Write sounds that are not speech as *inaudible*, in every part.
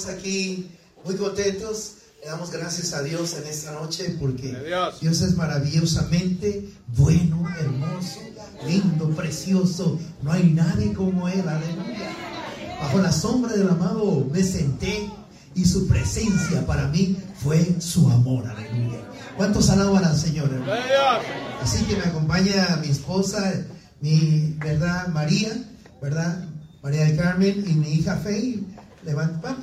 estamos aquí muy contentos. Le damos gracias a Dios en esta noche porque Dios. es maravillosamente bueno, hermoso, lindo, precioso. No hay nadie como Él, aleluya. Bajo la sombra del amado me senté y su presencia para mí fue su amor, aleluya. ¿Cuántos alaban al Señor? Así que me acompaña mi esposa, mi, ¿verdad? María, ¿verdad? María de Carmen y mi hija Faye. Levanta,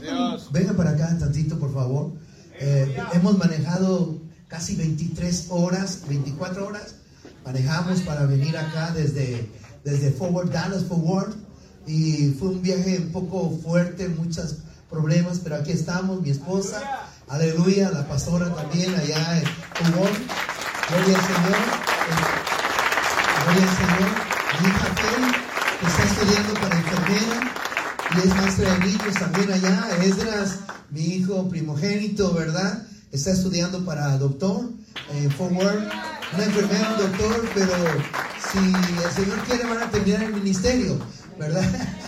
venga para acá tantito, por favor. Eh, hemos manejado casi 23 horas, 24 horas. Manejamos para venir acá desde, desde Forward, Dallas Forward. Y fue un viaje un poco fuerte, muchos problemas, pero aquí estamos, mi esposa Aleluya, la pastora también allá en Cubón. Gloria al Señor. Gloria al Señor. Mi hija que está estudiando para enfermera y es maestra de niños también allá. Esdras, mi hijo primogénito, ¿verdad? Está estudiando para doctor en Forward. Una enfermera, un doctor, pero si el Señor quiere van a terminar el ministerio, ¿verdad? *laughs*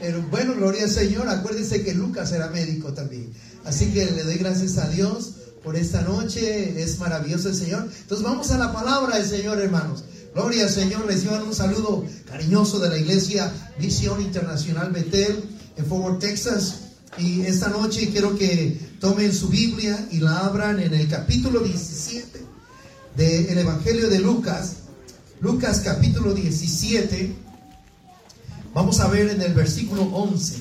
Pero bueno, gloria al Señor. Acuérdense que Lucas era médico también. Así que le doy gracias a Dios por esta noche. Es maravilloso el Señor. Entonces vamos a la palabra del Señor, hermanos. Gloria al Señor. Reciban un saludo cariñoso de la iglesia Visión Internacional Betel en Fort Worth, Texas. Y esta noche quiero que tomen su Biblia y la abran en el capítulo 17 del Evangelio de Lucas. Lucas capítulo 17. Vamos a ver en el versículo 11.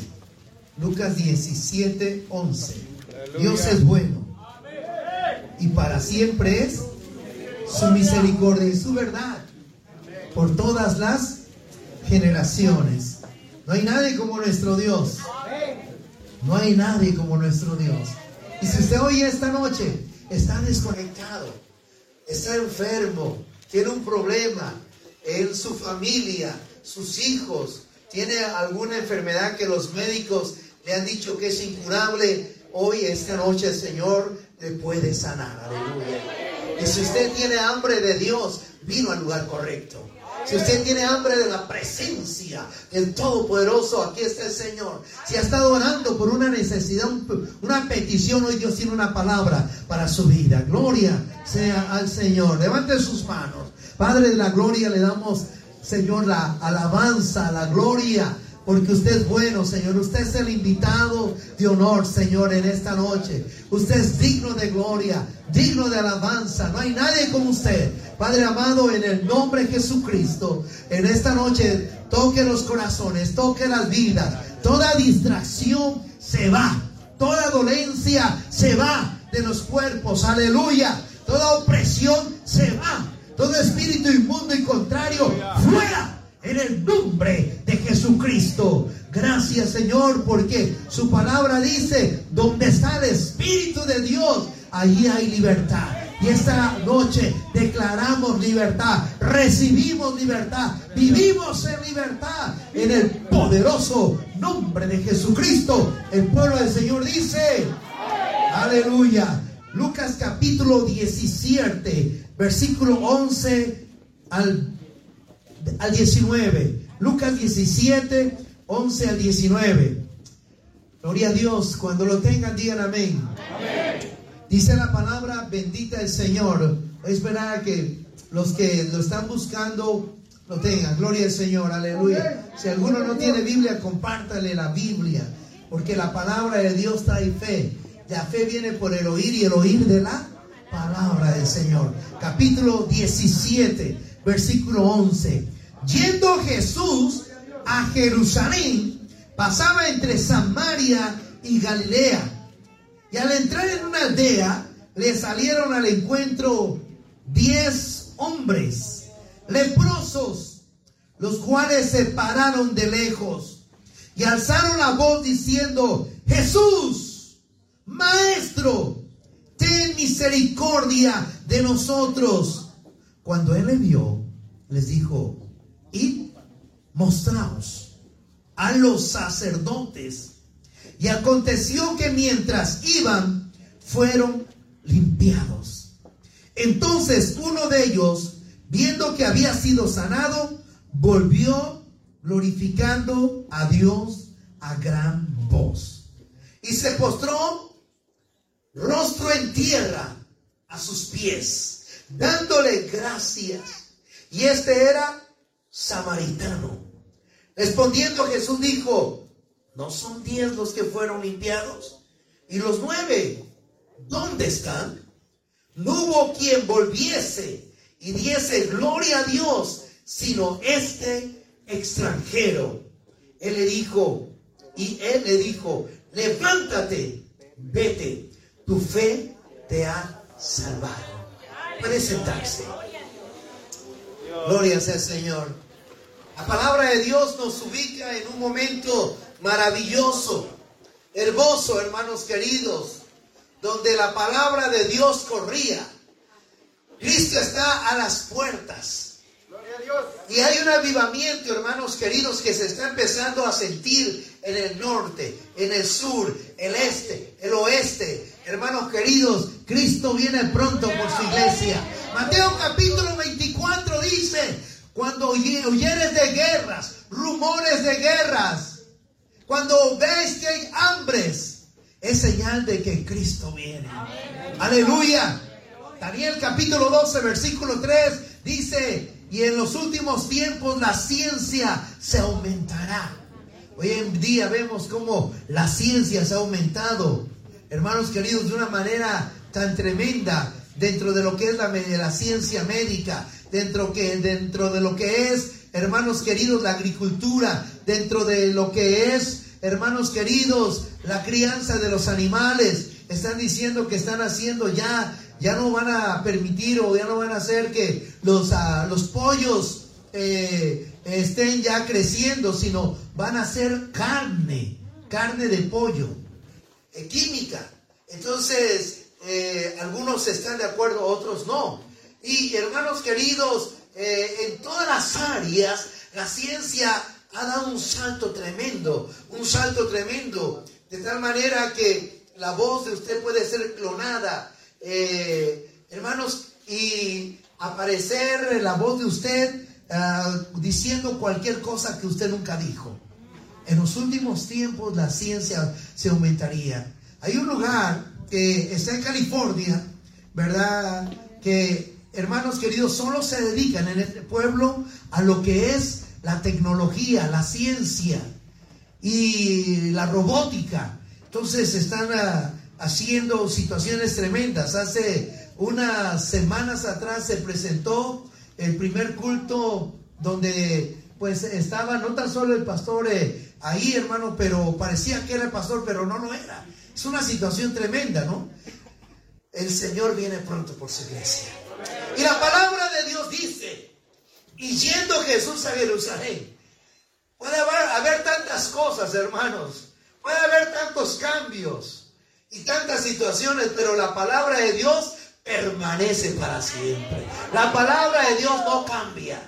Lucas 17, 11. Dios es bueno. Y para siempre es su misericordia y su verdad. Por todas las generaciones. No hay nadie como nuestro Dios. No hay nadie como nuestro Dios. Y si usted hoy esta noche está desconectado, está enfermo, tiene un problema en su familia, sus hijos, tiene alguna enfermedad que los médicos le han dicho que es incurable, hoy, esta noche, el Señor le puede sanar. Y si usted tiene hambre de Dios, vino al lugar correcto. Si usted tiene hambre de la presencia del Todopoderoso, aquí está el Señor. Si ha estado orando por una necesidad, una petición, hoy Dios tiene una palabra para su vida. Gloria sea al Señor. Levante sus manos. Padre de la gloria, le damos, Señor, la alabanza, la gloria porque usted es bueno, Señor. Usted es el invitado de honor, Señor, en esta noche. Usted es digno de gloria, digno de alabanza. No hay nadie como usted. Padre amado, en el nombre de Jesucristo, en esta noche toque los corazones, toque las vidas. Toda distracción se va. Toda dolencia se va de los cuerpos. Aleluya. Toda opresión se va. Todo espíritu inmundo y contrario, fuera Señor, porque su palabra dice, donde está el Espíritu de Dios, allí hay libertad. Y esta noche declaramos libertad, recibimos libertad, vivimos en libertad en el poderoso nombre de Jesucristo. El pueblo del Señor dice, aleluya. Lucas capítulo 17, versículo 11 al al 19. Lucas 17, 11 al 19. Gloria a Dios. Cuando lo tengan, digan amén. Dice la palabra, bendita el Señor. Voy a que los que lo están buscando lo tengan. Gloria al Señor. Aleluya. Si alguno no tiene Biblia, compártale la Biblia. Porque la palabra de Dios trae fe. La fe viene por el oír y el oír de la palabra del Señor. Capítulo 17, versículo 11. Yendo Jesús a Jerusalén, pasaba entre Samaria y Galilea. Y al entrar en una aldea, le salieron al encuentro diez hombres leprosos, los cuales se pararon de lejos y alzaron la voz diciendo, Jesús, Maestro, ten misericordia de nosotros. Cuando él le vio, les dijo, y mostraos a los sacerdotes. Y aconteció que mientras iban, fueron limpiados. Entonces uno de ellos, viendo que había sido sanado, volvió glorificando a Dios a gran voz. Y se postró rostro en tierra a sus pies, dándole gracias. Y este era samaritano. Respondiendo Jesús dijo, ¿no son diez los que fueron limpiados? ¿Y los nueve? ¿Dónde están? No hubo quien volviese y diese gloria a Dios, sino este extranjero. Él le dijo, y él le dijo, levántate, vete, tu fe te ha salvado. Puede sentarse. Gloria sea el Señor. La palabra de Dios nos ubica en un momento maravilloso, hermoso, hermanos queridos, donde la palabra de Dios corría. Cristo está a las puertas. Y hay un avivamiento, hermanos queridos, que se está empezando a sentir en el norte, en el sur, el este, el oeste. Hermanos queridos, Cristo viene pronto por su iglesia. Mateo capítulo 24 dice, cuando huyeres de guerras, rumores de guerras, cuando ves que hay hambres, es señal de que Cristo viene. Aleluya. Daniel capítulo 12, versículo 3 dice, y en los últimos tiempos la ciencia se aumentará. Hoy en día vemos cómo la ciencia se ha aumentado, hermanos queridos, de una manera tan tremenda dentro de lo que es la, la ciencia médica, dentro, que, dentro de lo que es, hermanos queridos, la agricultura, dentro de lo que es, hermanos queridos, la crianza de los animales. Están diciendo que están haciendo ya ya no van a permitir o ya no van a hacer que los, ah, los pollos eh, estén ya creciendo, sino van a ser carne, carne de pollo, eh, química. Entonces, eh, algunos están de acuerdo, otros no. Y hermanos queridos, en todas las áreas, la ciencia ha dado un salto tremendo, un salto tremendo, de tal manera que la voz de usted puede ser clonada, eh, hermanos, y aparecer la voz de usted ah, diciendo cualquier cosa que usted nunca dijo. En los últimos tiempos la ciencia se aumentaría. Hay un lugar que está en California, ¿verdad? Que, hermanos queridos, solo se dedican en este pueblo a lo que es la tecnología, la ciencia y la robótica. Entonces están uh, haciendo situaciones tremendas. Hace unas semanas atrás se presentó el primer culto donde pues estaba no tan solo el pastor eh, ahí, hermano, pero parecía que era el pastor, pero no lo era. Es una situación tremenda, ¿no? El Señor viene pronto por su iglesia. Y la palabra de Dios dice, y yendo Jesús a Jerusalén, puede haber, haber tantas cosas, hermanos, puede haber tantos cambios y tantas situaciones, pero la palabra de Dios permanece para siempre. La palabra de Dios no cambia.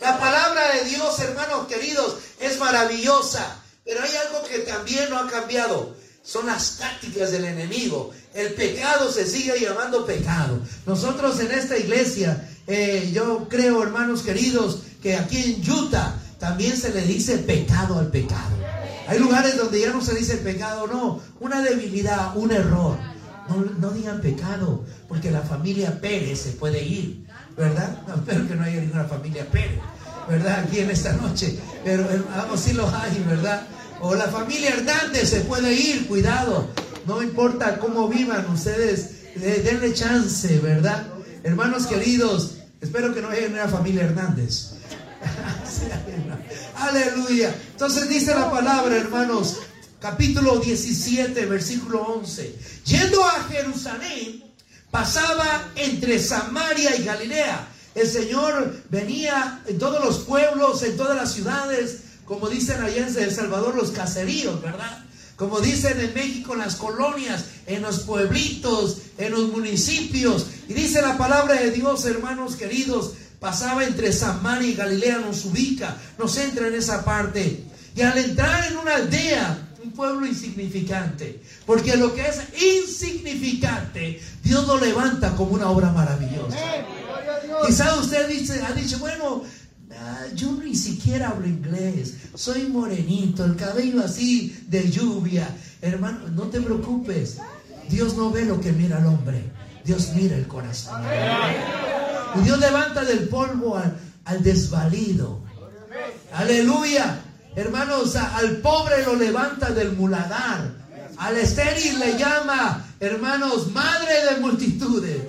La palabra de Dios, hermanos queridos, es maravillosa, pero hay algo que también no ha cambiado. Son las tácticas del enemigo. El pecado se sigue llamando pecado. Nosotros en esta iglesia, eh, yo creo, hermanos queridos, que aquí en Utah también se le dice pecado al pecado. Hay lugares donde ya no se dice pecado, no, una debilidad, un error. No, digan pecado, porque la familia Pérez se puede ir, ¿verdad? *laughs* espero que no haya ninguna familia Pérez, ¿verdad? Aquí en esta noche, pero vamos, sí los hay, ¿verdad? O la familia Hernández se puede ir, cuidado, no importa cómo vivan, ustedes denle chance, ¿verdad? Hermanos queridos, espero que no haya ninguna familia Hernández. *laughs* Aleluya. Entonces dice la palabra, hermanos, capítulo 17, versículo 11. Yendo a Jerusalén, pasaba entre Samaria y Galilea. El Señor venía en todos los pueblos, en todas las ciudades, como dicen allá en El Salvador, los caseríos, ¿verdad? Como dicen en México, en las colonias, en los pueblitos, en los municipios. Y dice la palabra de Dios, hermanos queridos, pasaba entre Samaria y Galilea, nos ubica, nos entra en esa parte. Y al entrar en una aldea, un pueblo insignificante, porque lo que es insignificante, Dios lo levanta como una obra maravillosa. Quizá usted dice, ha dicho, bueno, yo ni siquiera hablo inglés, soy morenito, el cabello así de lluvia. Hermano, no te preocupes. Dios no ve lo que mira el hombre, Dios mira el corazón. Y Dios levanta del polvo al, al desvalido. Aleluya. Hermanos, al pobre lo levanta del muladar. Al estéril le llama, hermanos, madre de multitudes.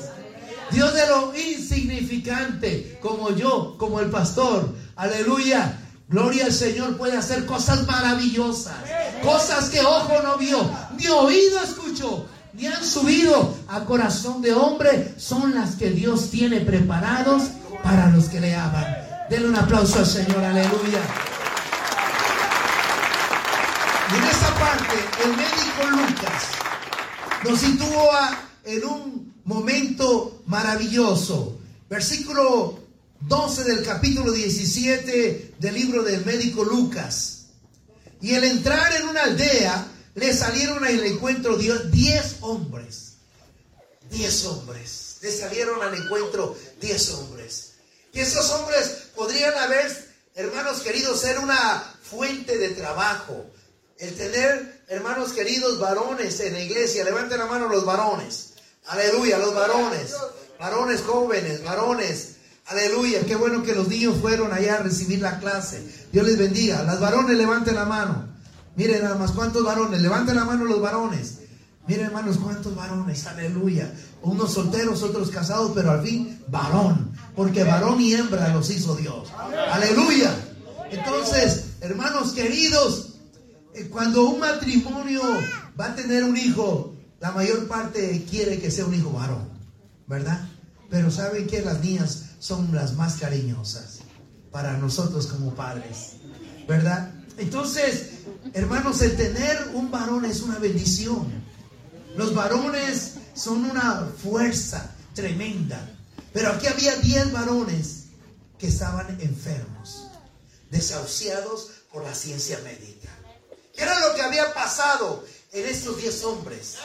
Dios de lo insignificante, como yo, como el pastor. Aleluya. Gloria al Señor puede hacer cosas maravillosas. Cosas que ojo no vio, ni oído escuchó, ni han subido a corazón de hombre. Son las que Dios tiene preparados para los que le aman. Denle un aplauso al Señor. Aleluya. Y en esa parte, el médico Lucas nos sitúa en un momento maravilloso. Versículo 12 del capítulo 17 del libro del médico Lucas. Y el entrar en una aldea, le salieron al encuentro 10 hombres. 10 hombres. Le salieron al encuentro 10 hombres. Y esos hombres podrían haber, hermanos queridos, ser una fuente de trabajo el tener, hermanos queridos, varones en la iglesia. Levanten la mano los varones. Aleluya, los varones. Varones jóvenes, varones. Aleluya, qué bueno que los niños fueron allá a recibir la clase. Dios les bendiga. Las varones levanten la mano. Miren nada más cuántos varones. Levanten la mano los varones. Miren hermanos cuántos varones. Aleluya. Unos solteros, otros casados, pero al fin varón. Porque varón y hembra los hizo Dios. Aleluya. Entonces, hermanos queridos, eh, cuando un matrimonio va a tener un hijo, la mayor parte quiere que sea un hijo varón, ¿verdad? Pero saben que las niñas son las más cariñosas para nosotros como padres, ¿verdad? Entonces, hermanos, el tener un varón es una bendición. Los varones son una fuerza tremenda. Pero aquí había 10 varones que estaban enfermos, desahuciados por la ciencia médica. ¿Qué era lo que había pasado en estos diez hombres?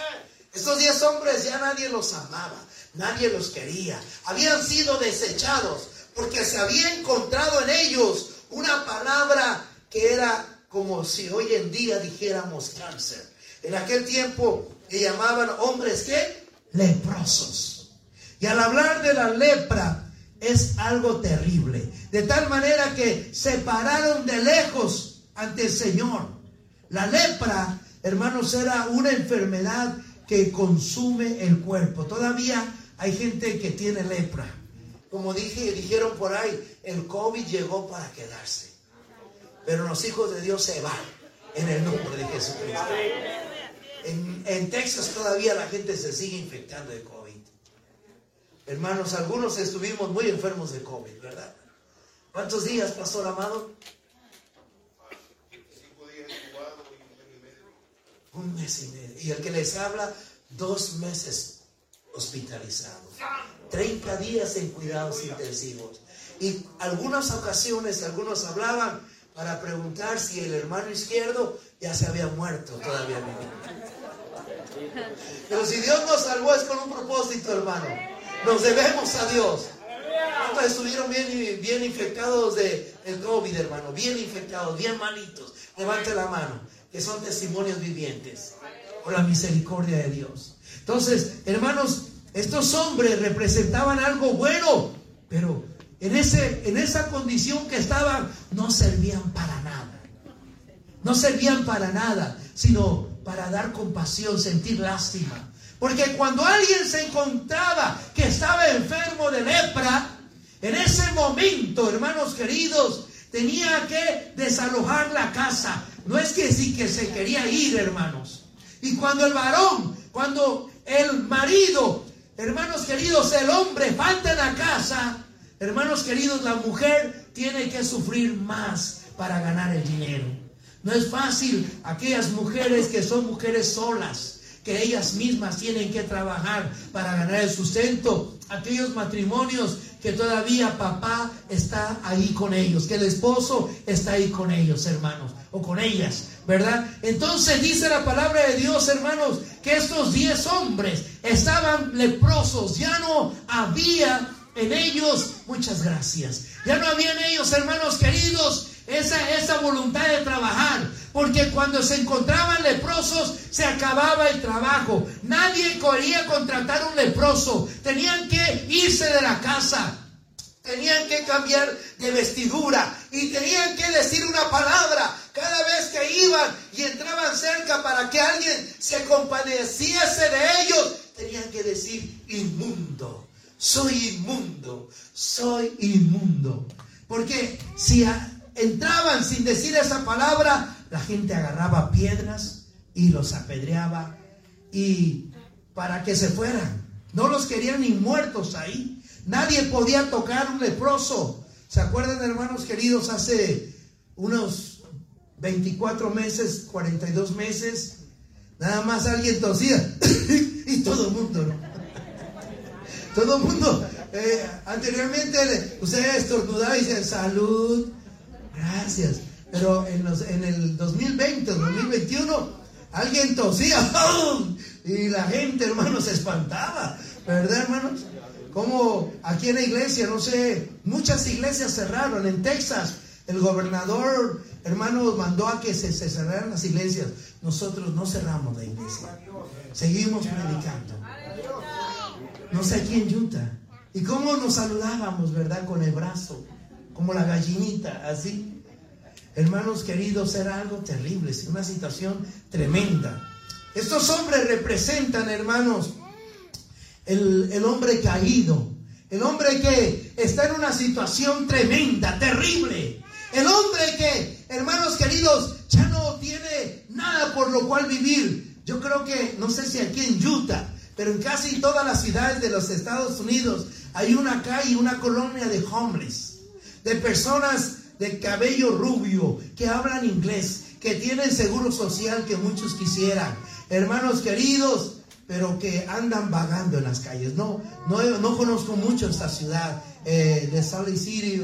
Estos diez hombres ya nadie los amaba, nadie los quería. Habían sido desechados porque se había encontrado en ellos una palabra que era como si hoy en día dijéramos cáncer. En aquel tiempo le llamaban hombres que leprosos. Y al hablar de la lepra es algo terrible. De tal manera que se pararon de lejos ante el Señor. La lepra, hermanos, era una enfermedad que consume el cuerpo. Todavía hay gente que tiene lepra. Como dije, dijeron por ahí, el COVID llegó para quedarse. Pero los hijos de Dios se van en el nombre de Jesucristo. En, Texas todavía la gente se sigue infectando de COVID. Hermanos, algunos estuvimos muy enfermos de COVID, ¿verdad? ¿Cuántos días, Pastor Amado? Un mes y medio. Y el que les habla, dos meses hospitalizado. 30 días en cuidados intensivos. Y algunas ocasiones, algunos hablaban para preguntar si el hermano izquierdo ya se había muerto todavía. Pero si Dios nos salvó es con un propósito, hermano. Nos debemos a Dios. ¿Cuántos estuvieron bien, bien infectados de el COVID, hermano? Bien infectados, bien malitos. Levante la mano que son testimonios vivientes por la misericordia de Dios. Entonces, hermanos, estos hombres representaban algo bueno, pero en, ese, en esa condición que estaban no servían para nada. No servían para nada, sino para dar compasión, sentir lástima. Porque cuando alguien se encontraba que estaba enfermo de lepra, en ese momento, hermanos queridos, tenía que desalojar la casa, no es que sí que se quería ir, hermanos. Y cuando el varón, cuando el marido, hermanos queridos, el hombre falta en la casa, hermanos queridos, la mujer tiene que sufrir más para ganar el dinero. No es fácil aquellas mujeres que son mujeres solas, que ellas mismas tienen que trabajar para ganar el sustento. Aquellos matrimonios que todavía papá está ahí con ellos, que el esposo está ahí con ellos, hermanos, o con ellas, ¿verdad? Entonces dice la palabra de Dios, hermanos, que estos diez hombres estaban leprosos, ya no había en ellos muchas gracias. Ya no había en ellos, hermanos queridos, esa, esa voluntad de trabajar. Porque cuando se encontraban leprosos, se acababa el trabajo. Nadie quería contratar un leproso. Tenían que irse de la casa. Tenían que cambiar de vestidura y tenían que decir una palabra cada vez que iban y entraban cerca para que alguien se compadeciese de ellos. Tenían que decir inmundo, soy inmundo, soy inmundo. Porque si entraban sin decir esa palabra, la gente agarraba piedras y los apedreaba y para que se fueran. No los querían ni muertos ahí. Nadie podía tocar un leproso. ¿Se acuerdan, hermanos queridos? Hace unos 24 meses, 42 meses, nada más alguien tosía *coughs* y todo el mundo, ¿no? Todo el mundo. Eh, anteriormente ustedes estornudaban y salud, gracias. Pero en, los, en el 2020, 2021, alguien tosía *laughs* y la gente, hermanos, se espantaba, ¿verdad, hermanos? Como aquí en la iglesia, no sé, muchas iglesias cerraron. En Texas, el gobernador, hermanos, mandó a que se, se cerraran las iglesias. Nosotros no cerramos la iglesia. Seguimos predicando. No sé aquí en Utah. Y cómo nos saludábamos, ¿verdad? Con el brazo, como la gallinita, así. Hermanos queridos, era algo terrible, una situación tremenda. Estos hombres representan, hermanos, el, hombre caído, el hombre que está en una situación tremenda, terrible. El hombre que, hermanos queridos, ya no tiene nada por lo cual vivir. Yo creo que, no sé si aquí en Utah, pero en casi todas las ciudades de los Estados Unidos hay una calle, una colonia de hombres, de personas de cabello rubio, que hablan inglés, que tienen seguro social que muchos quisieran. Hermanos queridos, pero que andan vagando en las calles. No, no, no conozco mucho esta ciudad eh, de Salt Lake City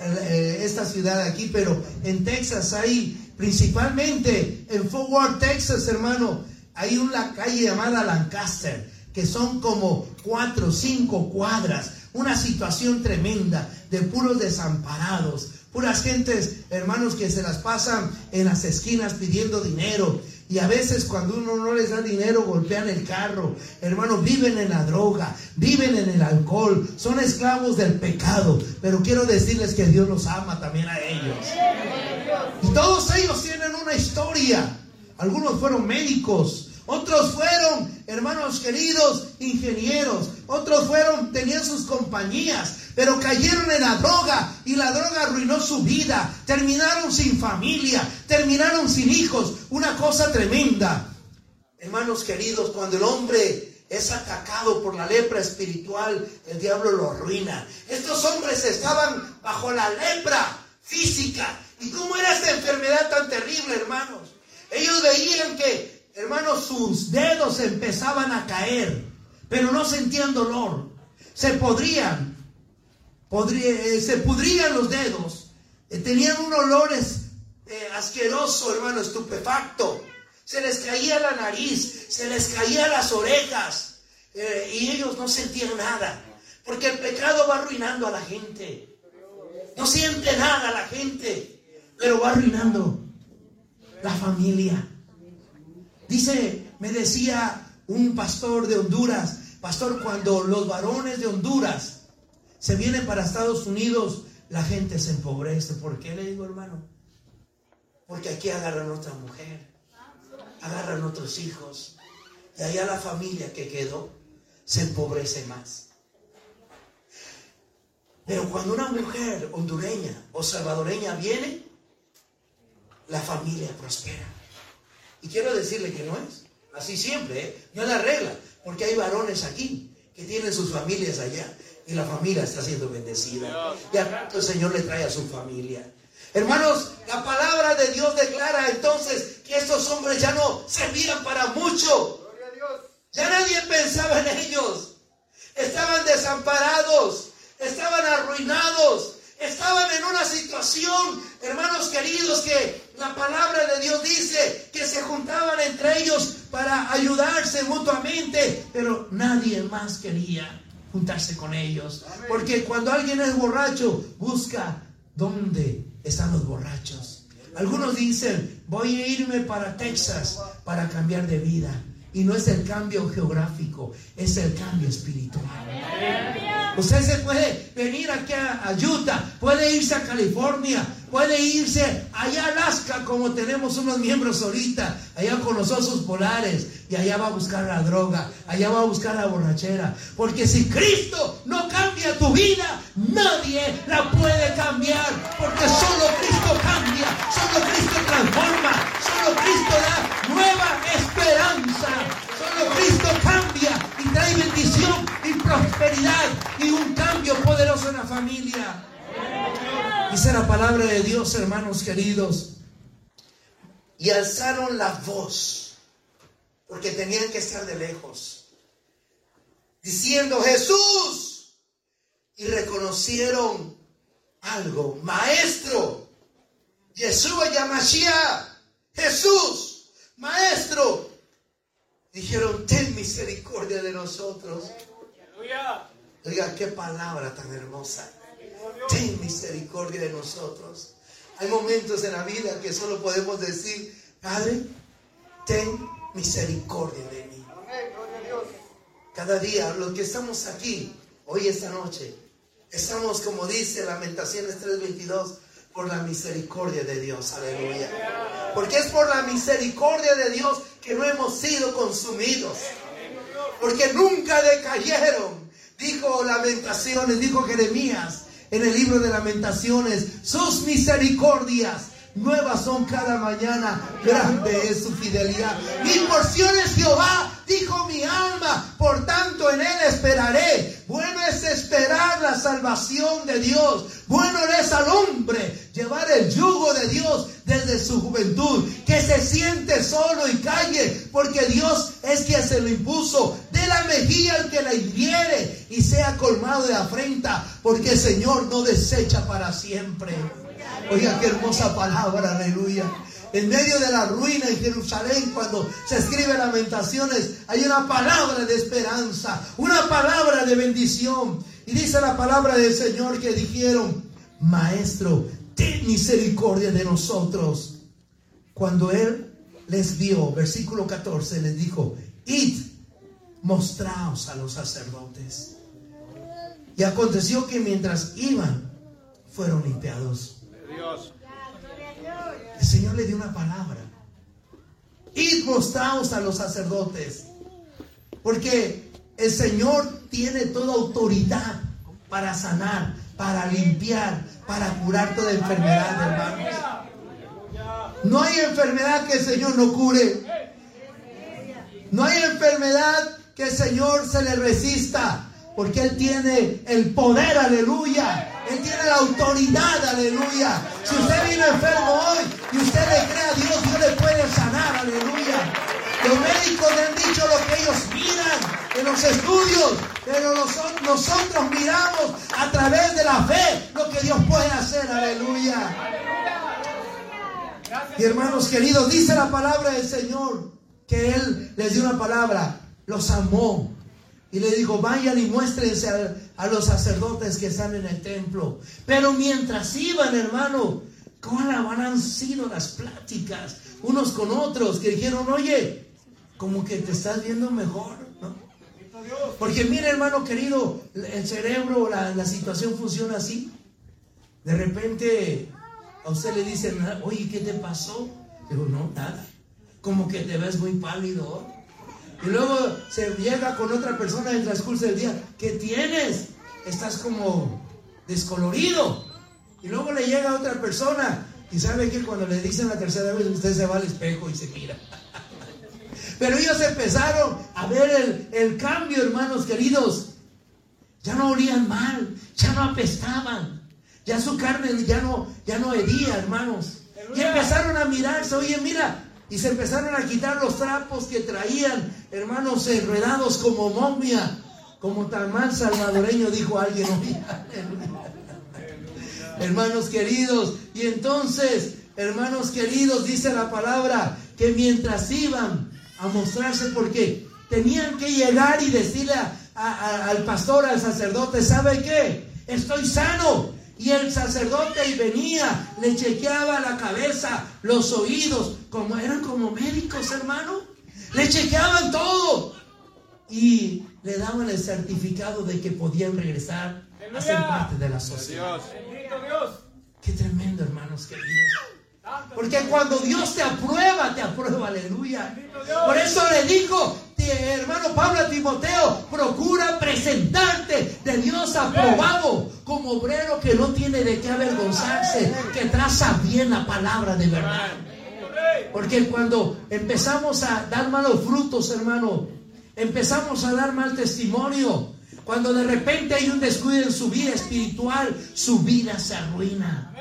eh, esta ciudad aquí, pero en Texas hay, principalmente en Fort Worth, Texas, hermano, hay una calle llamada Lancaster, que son como cuatro cinco cuadras, una situación tremenda de puros desamparados, puras gentes, hermanos, que se las pasan en las esquinas pidiendo dinero, y a veces cuando uno no les da dinero golpean el carro. Hermanos, viven en la droga, viven en el alcohol, son esclavos del pecado. Pero quiero decirles que Dios los ama también a ellos. Y todos ellos tienen una historia. Algunos fueron médicos, otros fueron, hermanos queridos, ingenieros, otros fueron, tenían sus compañías, pero cayeron en la droga y la droga arruinó su vida. Terminaron sin familia, terminaron sin hijos. Una cosa tremenda. Hermanos queridos, cuando el hombre es atacado por la lepra espiritual, el diablo lo arruina. Estos hombres estaban bajo la lepra física. ¿Y cómo era esta enfermedad tan terrible, hermanos? Ellos veían que, hermanos, sus dedos empezaban a caer, pero no sentían dolor. Se podrían, eh, se pudrían los dedos, eh, tenían un olor eh, asqueroso, hermano, estupefacto. Se les caía la nariz, se les caía las orejas y ellos no sentían nada, porque el pecado va arruinando a la gente. No siente nada la gente, pero va arruinando la familia. Dice, me decía un pastor de Honduras, pastor, cuando los varones de Honduras se vienen para Estados Unidos, la gente se empobrece. ¿Por qué le digo, hermano? Porque aquí agarran otra mujer, agarran otros hijos, y allá la familia que quedó se empobrece más. Pero cuando una mujer hondureña o salvadoreña viene, la familia prospera. Y quiero decirle que no es así siempre, ¿eh? no es la regla, porque hay varones aquí que tienen sus familias allá y la familia está siendo bendecida. Y al rato el Señor le trae a su familia. Hermanos, la palabra de Dios declara entonces que estos hombres ya no servían para mucho. Ya nadie pensaba en ellos. Estaban desamparados, estaban arruinados, estaban en una situación, hermanos queridos, que la palabra de Dios dice que se juntaban entre ellos para ayudarse mutuamente, pero nadie más quería juntarse con ellos. Porque cuando alguien es borracho, busca dónde están los borrachos. Algunos dicen, voy a irme para Texas para cambiar de vida. Y no es el cambio geográfico, es el cambio espiritual. Usted se puede venir aquí a, Utah, puede irse a California, puede irse allá a Alaska, como tenemos unos miembros ahorita, allá con los osos polares, y allá va a buscar la droga, allá va a buscar la borrachera. Porque si Cristo no cambia tu vida, nadie la puede cambiar, porque solo Cristo cambia, solo Cristo transforma, solo Cristo da nueva esperanza, solo Cristo cambia y trae bendición prosperidad y un cambio poderoso en la familia. Dice la palabra de Dios, hermanos queridos. Y alzaron la voz, porque tenían que estar de lejos, diciendo Jesús. Y reconocieron algo, maestro, Yeshua Yamashia, Jesús, maestro. Dijeron, ten misericordia de nosotros. Oiga, qué palabra tan hermosa. Ten misericordia de nosotros. Hay momentos en la vida que solo podemos decir, Padre, ten misericordia de mí. Cada día, los que estamos aquí, hoy esta noche, estamos como dice Lamentaciones 3:22, por la misericordia de Dios. Aleluya. Porque es por la misericordia de Dios que no hemos sido consumidos. Porque nunca decayeron. Dijo Lamentaciones, dijo Jeremías en el libro de Lamentaciones, sus misericordias nuevas son cada mañana, grande es su fidelidad. Mi porción es Jehová, dijo mi alma, por tanto en él esperaré. Bueno es esperar la salvación de Dios. Bueno es al hombre llevar el yugo de Dios desde su juventud, que se siente solo y calle, porque Dios es quien se lo impuso. De la mejilla al que la hiriere y sea colmado de afrenta, porque el Señor no desecha para siempre. Oiga, qué hermosa palabra, aleluya. En medio de la ruina en Jerusalén, cuando se escribe lamentaciones, hay una palabra de esperanza, una palabra de bendición. Y dice la palabra del Señor que dijeron, Maestro, ten misericordia de nosotros. Cuando Él les vio, versículo 14, les dijo, id, mostraos a los sacerdotes. Y aconteció que mientras iban, fueron limpiados. El Señor le dio una palabra. Id mostraos a los sacerdotes. Porque el Señor tiene toda autoridad para sanar, para limpiar, para curar toda enfermedad, hermanos. No hay enfermedad que el Señor no cure. No hay enfermedad que el Señor se le resista. Porque Él tiene el poder, aleluya. Él tiene la autoridad, aleluya. Si usted vino enfermo hoy y usted le cree a Dios, Dios le puede sanar, aleluya. Los médicos le han dicho lo que ellos miran en los estudios, pero nosotros miramos a través de la fe lo que Dios puede hacer, aleluya. Y hermanos queridos, dice la palabra del Señor que Él les dio una palabra, los amó. Y le dijo, vayan y muéstrense a, los sacerdotes que están en el templo. Pero mientras iban, hermano, ¿cuáles han sido las pláticas unos con otros que dijeron, oye, como que te estás viendo mejor, ¿no? Porque mire, hermano querido, el cerebro, la, la situación funciona así. De repente a usted le dicen, oye, ¿qué te pasó? Digo, no, nada. Como que te ves muy pálido. Y luego se llega con otra persona en el transcurso del día. ¿Qué tienes? Estás como descolorido. Y luego le llega otra persona. Y sabe que cuando le dicen la tercera vez, usted se va al espejo y se mira. *laughs* Pero ellos empezaron a ver el, el cambio, hermanos queridos. Ya no olían mal, ya no apestaban, ya su carne ya no, ya no hería, hermanos. Y empezaron a mirarse, oye, mira, y se empezaron a quitar los trapos que traían, hermanos, enredados como momia, como tamal salvadoreño, dijo alguien. hermanos queridos, y entonces, hermanos queridos, dice la palabra, que mientras iban a mostrarse, porque tenían que llegar y decirle al pastor, al sacerdote, ¿sabe qué? Estoy sano. Y el sacerdote y venía, le chequeaba la cabeza, los oídos, como eran como médicos, hermano. Le chequeaban todo. Y le daban el certificado de que podían regresar a ser parte de la sociedad. Qué tremendo, hermanos queridos. Porque cuando Dios te aprueba, te aprueba, aleluya. Por eso le dijo, hermano Pablo a Timoteo, procura presentarte de Dios aprobado como obrero que no tiene de qué avergonzarse, que traza bien la palabra de verdad. Porque cuando empezamos a dar malos frutos, hermano, empezamos a dar mal testimonio, cuando de repente hay un descuido en su vida espiritual, su vida se arruina.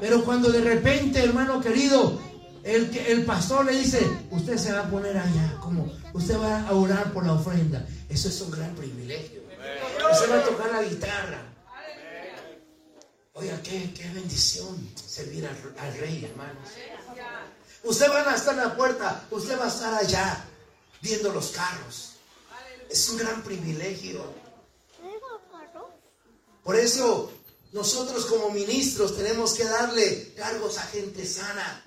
Pero cuando de repente, hermano querido, el, el pastor le dice, usted se va a poner allá, como usted va a orar por la ofrenda. Eso es un gran privilegio. Usted va a tocar la guitarra. Oiga, qué, bendición servir al, al, rey, hermanos. Usted va a estar en la puerta, usted va a estar allá viendo los carros. Es un gran privilegio. Por eso nosotros como ministros tenemos que darle cargos a gente sana.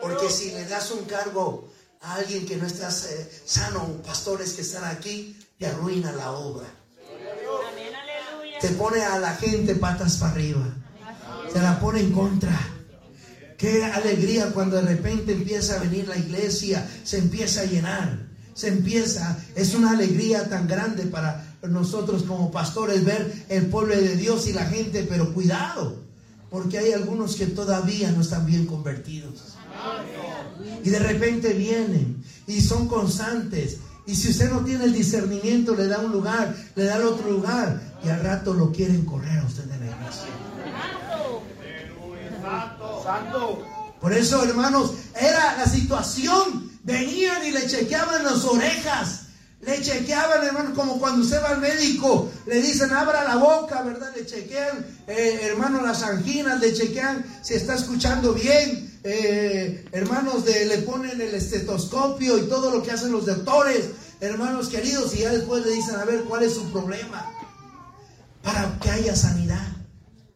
Porque si le das un cargo a alguien que no está eh, sano, pastores que están aquí, te arruina la obra. Te pone a la gente patas para arriba. Te la pone en contra. Qué alegría cuando de repente empieza a venir la iglesia, se empieza a llenar se empieza, es una alegría tan grande para nosotros como pastores ver el pueblo de Dios y la gente, pero cuidado, porque hay algunos que todavía no están bien convertidos. Y de repente vienen y son constantes. Y si usted no tiene el discernimiento, le da un lugar, le da el otro lugar, y al rato lo quieren correr a usted de la iglesia. Por eso, hermanos, era la situación Venían y le chequeaban las orejas. Le chequeaban, hermano, como cuando usted va al médico, le dicen abra la boca, ¿verdad? Le chequean, eh, hermano, las anginas, le chequean si está escuchando bien. Eh, hermanos, de, le ponen el estetoscopio y todo lo que hacen los doctores, hermanos queridos, y ya después le dicen, a ver, ¿cuál es su problema? Para que haya sanidad.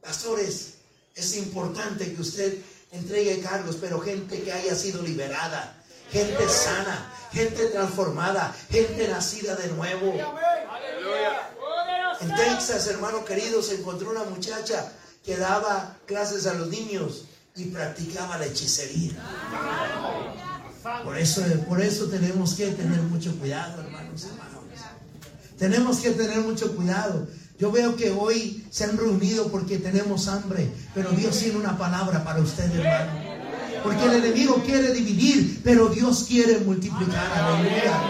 Pastores, es importante que usted entregue cargos, pero gente que haya sido liberada gente sana, gente transformada, gente nacida de nuevo. En Texas, hermano querido, se encontró una muchacha que daba clases a los niños y practicaba la hechicería. Por eso, por eso tenemos que tener mucho cuidado, hermanos. Tenemos que tener mucho cuidado. Yo veo que hoy se han reunido porque tenemos hambre, pero Dios tiene una palabra para usted, hermano. Porque el enemigo quiere dividir, pero Dios quiere multiplicar. Aleluya.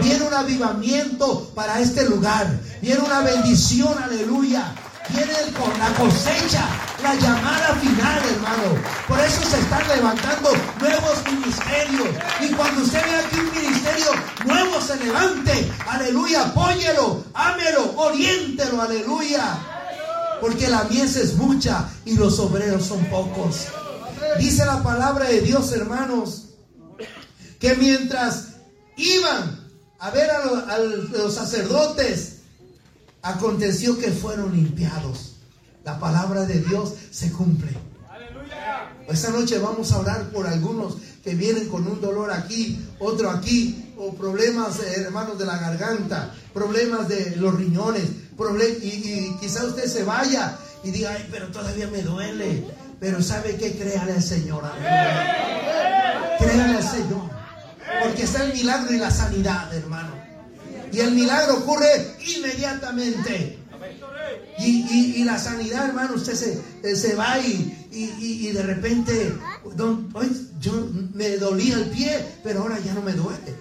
Viene un avivamiento para este lugar. Viene una bendición. Aleluya. Viene con la cosecha, la llamada final, hermano. Por eso se están levantando nuevos ministerios. Y cuando usted ve aquí un ministerio nuevo se levante, aleluya, apóyelo, ámelo, oriéntelo, aleluya. Porque la mies es mucha y los obreros son pocos. Dice la palabra de Dios, hermanos, que mientras iban a ver a los, sacerdotes, aconteció que fueron limpiados. La palabra de Dios se cumple. Esta noche vamos a orar por algunos que vienen con un dolor aquí, otro aquí, o problemas, eh, hermanos, de la garganta, problemas de los riñones, y, y quizá usted se vaya y diga, ay, pero todavía me duele. Pero ¿sabe qué? Créale al Señor. Créale al Señor. Porque está el milagro y la sanidad, hermano. Y el milagro ocurre inmediatamente. Y, la sanidad, hermano, usted se, se va y, y, de repente, yo me dolía el pie, pero ahora ya no me duele.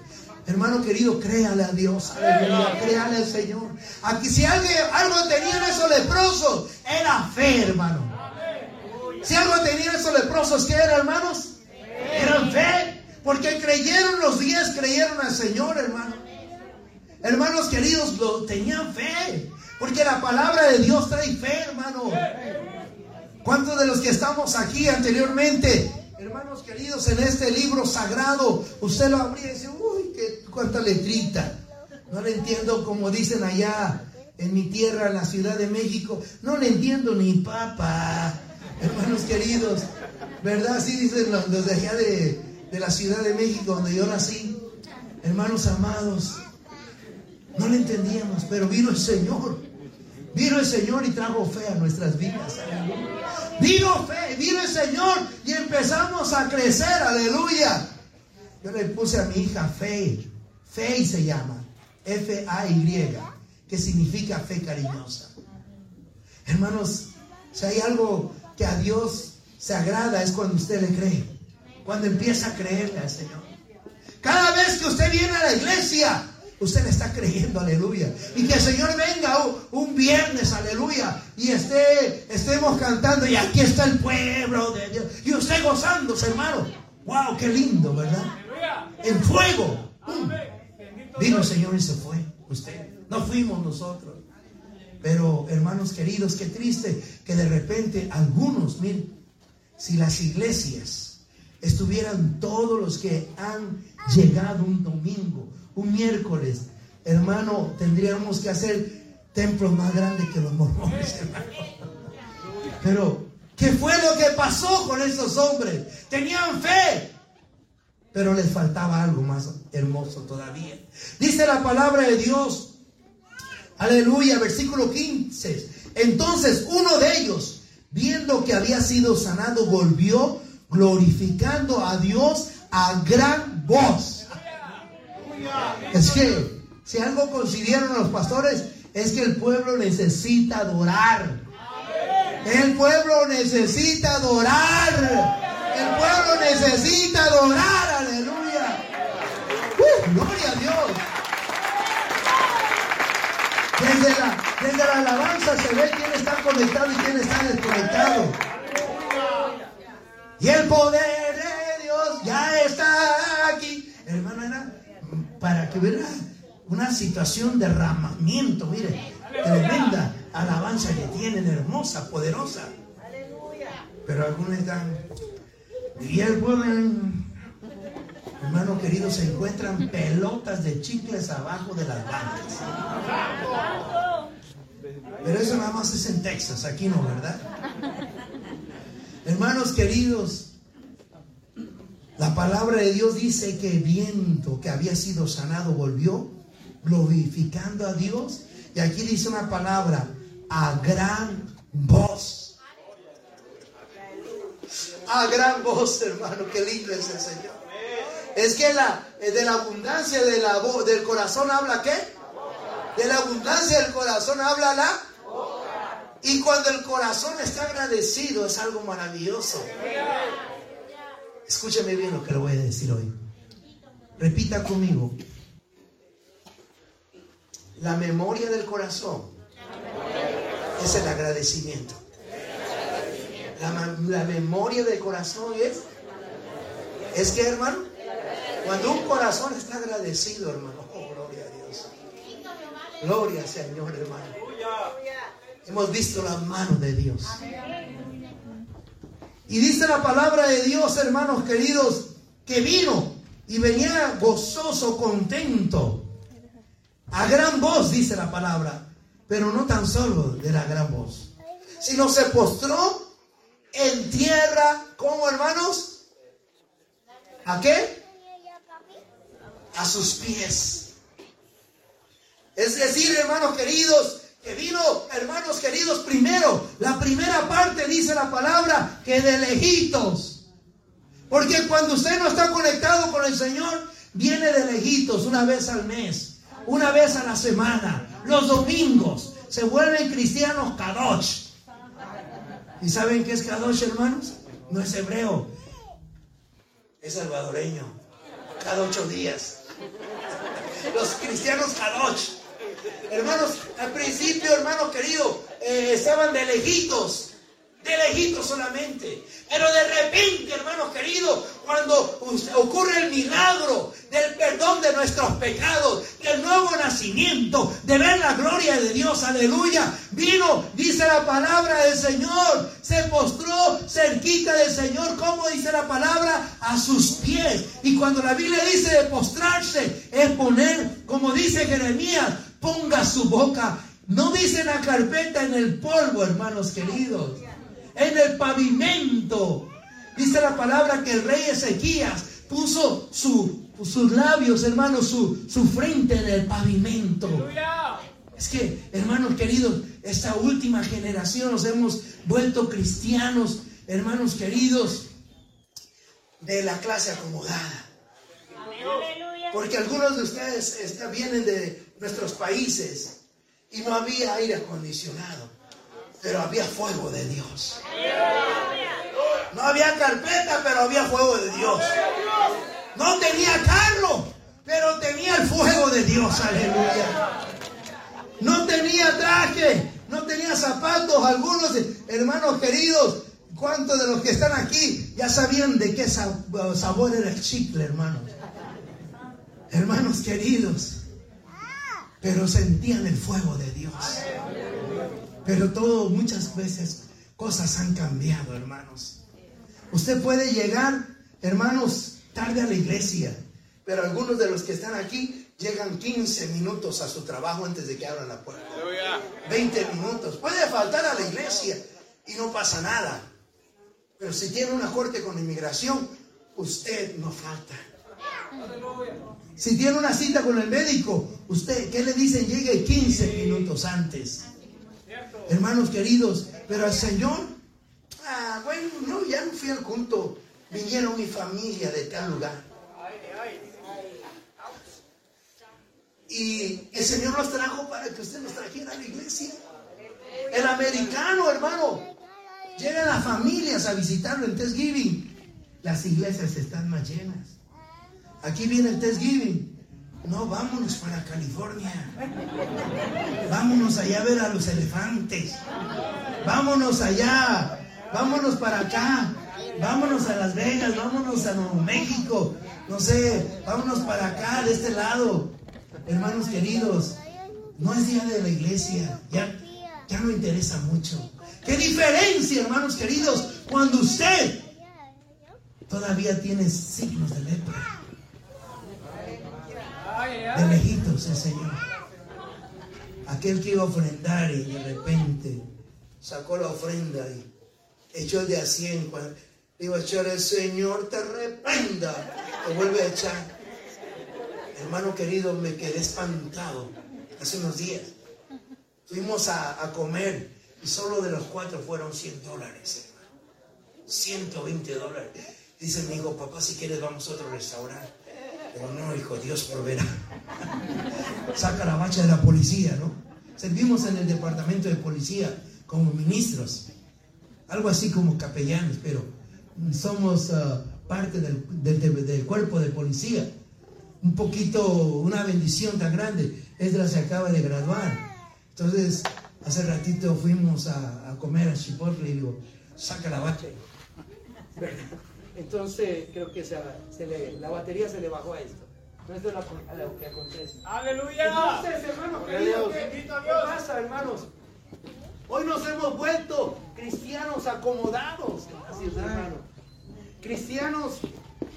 Hermano querido, créale a Dios, créale al Señor. Aquí si alguien, algo tenían esos leprosos, era fe, hermano. Si algo tenían esos leprosos, ¿qué era, hermanos? Eran fe. Porque creyeron los diez, creyeron al Señor, hermano. Hermanos queridos, lo, tenían fe. Porque la palabra de Dios trae fe, hermano. ¿Cuántos de los que estamos aquí anteriormente, hermanos queridos, en este libro sagrado, usted lo abría y dice, uy, qué, cuánta letrita. No le entiendo como dicen allá en mi tierra, en la Ciudad de México. No le entiendo ni papa, hermanos queridos. ¿Verdad? Así dicen los, de allá de, de la Ciudad de México, donde yo nací. Hermanos amados, no le entendíamos, pero vino el Señor. Vino el Señor y trajo fe a nuestras vidas. Vino fe, vino el Señor y empezamos a crecer. Aleluya. Yo le puse a mi hija fe. Fe se llama. F-A-Y. Que significa fe cariñosa. Hermanos, si hay algo que a Dios se agrada es cuando usted le cree. Cuando empieza a creerle al Señor. Cada vez que usted viene a la iglesia, usted le está creyendo, aleluya. Y que el Señor venga un, viernes, aleluya, y esté, estemos cantando, y aquí está el pueblo de Dios. Y usted gozándose, hermano. Wow, qué lindo, ¿verdad? En fuego. Mm. Vino el Señor y se fue. Usted. No fuimos nosotros. Pero, hermanos queridos, qué triste que de repente algunos, miren, si las iglesias estuvieran todos los que han llegado un domingo, un miércoles, hermano, tendríamos que hacer templos más grandes que los mormones, hermano. Pero, ¿qué fue lo que pasó con esos hombres? Tenían fe, pero les faltaba algo más hermoso todavía. Dice la palabra de Dios, aleluya, versículo 15. Entonces uno de ellos, viendo que había sido sanado, volvió glorificando a Dios a gran voz. Es que si algo consideraron los pastores es que el pueblo necesita adorar. El pueblo necesita adorar. El pueblo necesita adorar. Aleluya. Uh, gloria a Dios. Desde la, desde la alabanza se ve quién está conectado y quién está desconectado. Y el poder de Dios ya está aquí. Para que hubiera una situación de derramamiento, mire, tremenda alabanza que tienen, hermosa, poderosa. Pero algunos están, y el pueblo, hermano querido, se encuentran pelotas de chicles abajo de las bancas. Pero eso nada más es en Texas, aquí no, ¿verdad? *laughs* Hermanos queridos, la palabra de Dios dice que viento que había sido sanado volvió glorificando a Dios. Y aquí dice una palabra, a gran voz. A gran voz, hermano, qué lindo es el Señor. Es que la, eh, de la abundancia de la del corazón habla qué? De la abundancia del corazón habla la. Y cuando el corazón está agradecido es algo maravilloso. Escúcheme bien lo que le voy a decir hoy. Repita conmigo. La memoria del corazón es el agradecimiento. La, memoria del corazón es, es que hermano, cuando un corazón está agradecido, hermano, oh, gloria a Dios. Gloria Señor, hermano. Hemos visto la mano de Dios. Y dice la palabra de Dios, hermanos queridos, que vino y venía gozoso, contento. A gran voz, dice la palabra. Pero no tan solo de la gran voz, sino se postró en tierra, como hermanos? ¿A qué? A sus pies. Es decir, hermanos queridos, que vino, hermanos queridos, primero, la primera parte dice la palabra que de lejitos. Porque cuando usted no está conectado con el Señor, viene de lejitos una vez al mes, una vez a la semana, los domingos. Se vuelven cristianos kadosh. ¿Y saben qué es kadosh, hermanos? No es hebreo, es salvadoreño. Cada ocho días. Los cristianos kadosh. Hermanos, al principio, hermanos queridos, eh, estaban de lejitos, de lejitos solamente. Pero de repente, hermanos queridos, cuando ocurre el milagro del perdón de nuestros pecados, del nuevo nacimiento, de ver la gloria de Dios, aleluya, vino, dice la palabra del Señor, se postró, cerquita del Señor, como dice la palabra, a sus pies. Y cuando la Biblia dice de postrarse, es poner, como dice Jeremías, ponga su boca. No dice la carpeta en el polvo, hermanos queridos, en el pavimento. Dice la palabra que el rey Ezequías puso su, sus labios, hermanos, su, su frente en el pavimento. Es que, hermanos queridos, esta última generación nos hemos vuelto cristianos, hermanos queridos, de la clase acomodada. Porque algunos de ustedes vienen de nuestros países y no había aire acondicionado, pero había fuego de Dios. No había carpeta, pero había fuego de Dios. No tenía carro, pero tenía el fuego de Dios. Aleluya. No tenía traje, no tenía zapatos. Algunos hermanos queridos, ¿cuántos de los que están aquí ya sabían de qué sabor era el chicle, hermanos? Hermanos queridos, pero sentían el fuego de Dios. Pero todo, muchas veces, cosas han cambiado, hermanos. Usted puede llegar, hermanos, tarde a la iglesia, pero algunos de los que están aquí llegan 15 minutos a su trabajo antes de que abran la puerta. 20 minutos. Puede faltar a la iglesia y no pasa nada. Pero si tiene una corte con inmigración, usted no falta. Si tiene una cita con el médico, usted, ¿qué le dicen? Llegue 15 minutos antes. Hermanos queridos, pero al Señor, ah, bueno, no, ya no fui al culto. Vinieron mi familia de tal lugar. Y el Señor los trajo para que usted los trajera a la iglesia. El americano, hermano, llegan las familias a visitarlo en Thanksgiving. Las iglesias están más llenas. Aquí viene el Thanksgiving. No, vámonos para California. Vámonos allá a ver a los elefantes. Vámonos allá. Vámonos para acá. Vámonos a Las Vegas. Vámonos a Nuevo México. No sé, vámonos para acá, de este lado. Hermanos queridos, no es día de la iglesia, ya, ya no interesa mucho. ¿Qué diferencia, hermanos queridos, cuando usted todavía tiene signos de lepra? De lejitos el Señor. Aquel que iba a ofrendar y de repente sacó la ofrenda y echó el de a cien. Iba a echar el Señor te reprenda. Te vuelve a echar. Hermano querido, me quedé espantado hace unos días. Fuimos a, comer y solo de los cuatro fueron 100 dólares, hermano. 120 dólares. Dice mi hijo, papá, si quieres vamos a otro restaurante. Pero no, hijo, Dios proveerá. Saca la bacha de la policía, ¿no? Servimos en el departamento de policía como ministros. Algo así como capellanes, pero somos ah, parte del cuerpo de policía un poquito, una bendición tan grande. Esdras se acaba de graduar. Entonces, hace ratito fuimos a, comer a Chipotle y digo, saca la bacha. Entonces, creo que se, la batería se le bajó a esto. Esto es lo, que acontece. ¡Aleluya! Entonces, hermanos ¿qué, pasa, hermanos? Hoy nos hemos vuelto cristianos acomodados. Así es, hermano. Cristianos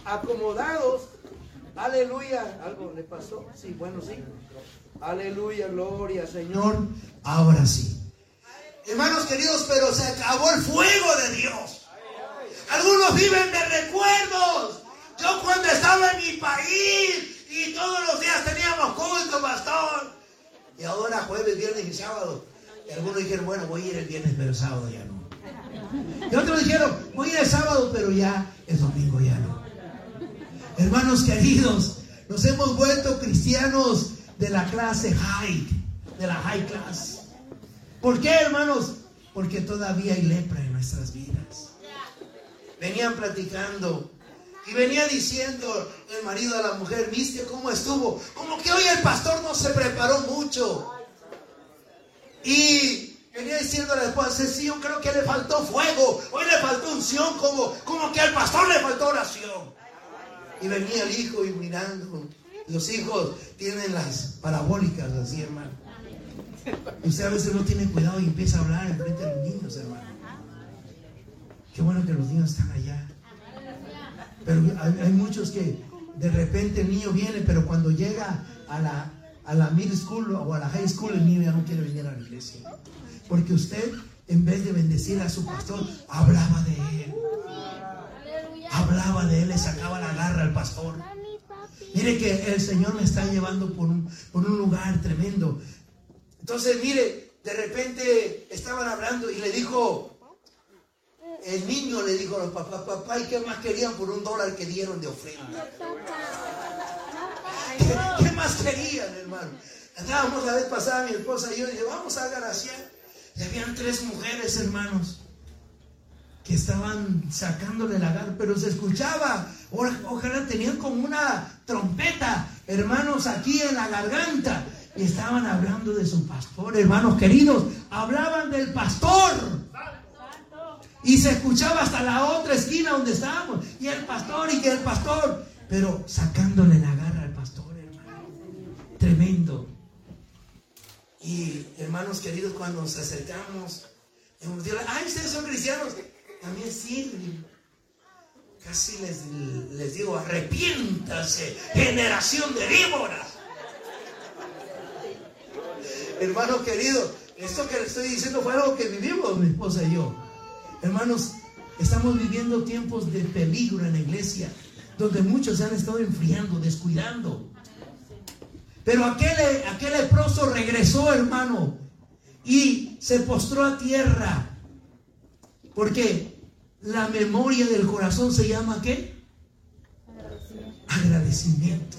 acomodados Aleluya. ¿Algo le pasó? Sí, bueno, sí. Aleluya, gloria, Señor. Ahora sí. Hermanos queridos, pero se acabó el fuego de Dios. Algunos viven de recuerdos. Yo cuando estaba en mi país y todos los días teníamos culto, pastor. Y ahora jueves, viernes y sábado. Y algunos dijeron, bueno, voy a ir el viernes, pero el sábado ya no. Y otros dijeron, voy a ir el sábado, pero ya el domingo ya no. Hermanos queridos, nos hemos vuelto cristianos de la clase high, de la high class. ¿Por qué, hermanos? Porque todavía hay lepra en nuestras vidas. Venían platicando y venía diciendo el marido a la mujer, ¿viste cómo estuvo? Como que hoy el pastor no se preparó mucho. Y venía diciendo la esposa, sí, yo creo que le faltó fuego, hoy le faltó unción, como, como que al pastor le faltó oración. Y venía el hijo y mirando. Los hijos tienen las parabólicas así, hermano. usted a veces no tiene cuidado y empieza a hablar en frente de los niños, hermano. Qué bueno que los niños están allá. Pero hay, muchos que de repente el niño viene, pero cuando llega a la, a la middle school o a la high school, el niño ya no quiere venir a la iglesia. Porque usted, en vez de bendecir a su pastor, hablaba de él. Hablaba de él, le sacaba la garra al pastor. Mire que el Señor me está llevando por un, por un lugar tremendo. Entonces, mire, de repente estaban hablando y le dijo, el niño le dijo a los papás, papá, ¿y qué más querían por un dólar que dieron de ofrenda? ¿Qué, más querían, hermano? Andábamos la vez pasada, mi esposa y yo, y dije, vamos a Garaciar. Y habían tres mujeres, hermanos, que estaban sacándole la garra, pero se escuchaba, ojalá tenían como una trompeta, hermanos, aquí en la garganta. Y estaban hablando de su pastor, hermanos queridos, hablaban del pastor. Y se escuchaba hasta la otra esquina donde estábamos. Y el pastor, y que el pastor. Pero sacándole la garra al pastor, hermano. Tremendo. Y hermanos queridos, cuando nos acercamos, ay, ustedes son cristianos. También sí. Casi les, les digo, arrepiéntase, generación de víboras. Hermanos queridos, esto que les estoy diciendo fue algo que vivimos mi esposa y yo. Hermanos, estamos viviendo tiempos de peligro en la iglesia, donde muchos se han estado enfriando, descuidando. Pero aquel, aquel leproso regresó, hermano, y se postró a tierra. Porque la memoria del corazón se llama ¿qué? Agradecimiento. Agradecimiento.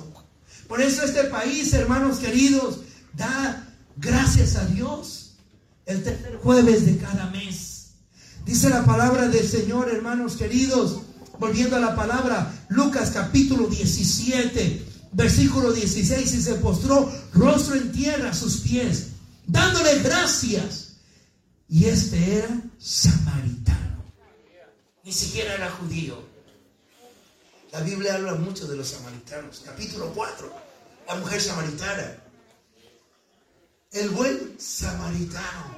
Por eso este país, hermanos queridos, da gracias a Dios el tercer jueves de cada mes. Dice la palabra del Señor, hermanos queridos, volviendo a la palabra, Lucas capítulo 17, versículo 16, y se postró rostro en tierra a sus pies, dándole gracias. Y este era samaritano. Ni siquiera era judío. La Biblia habla mucho de los samaritanos. Capítulo 4, la mujer samaritana. El buen samaritano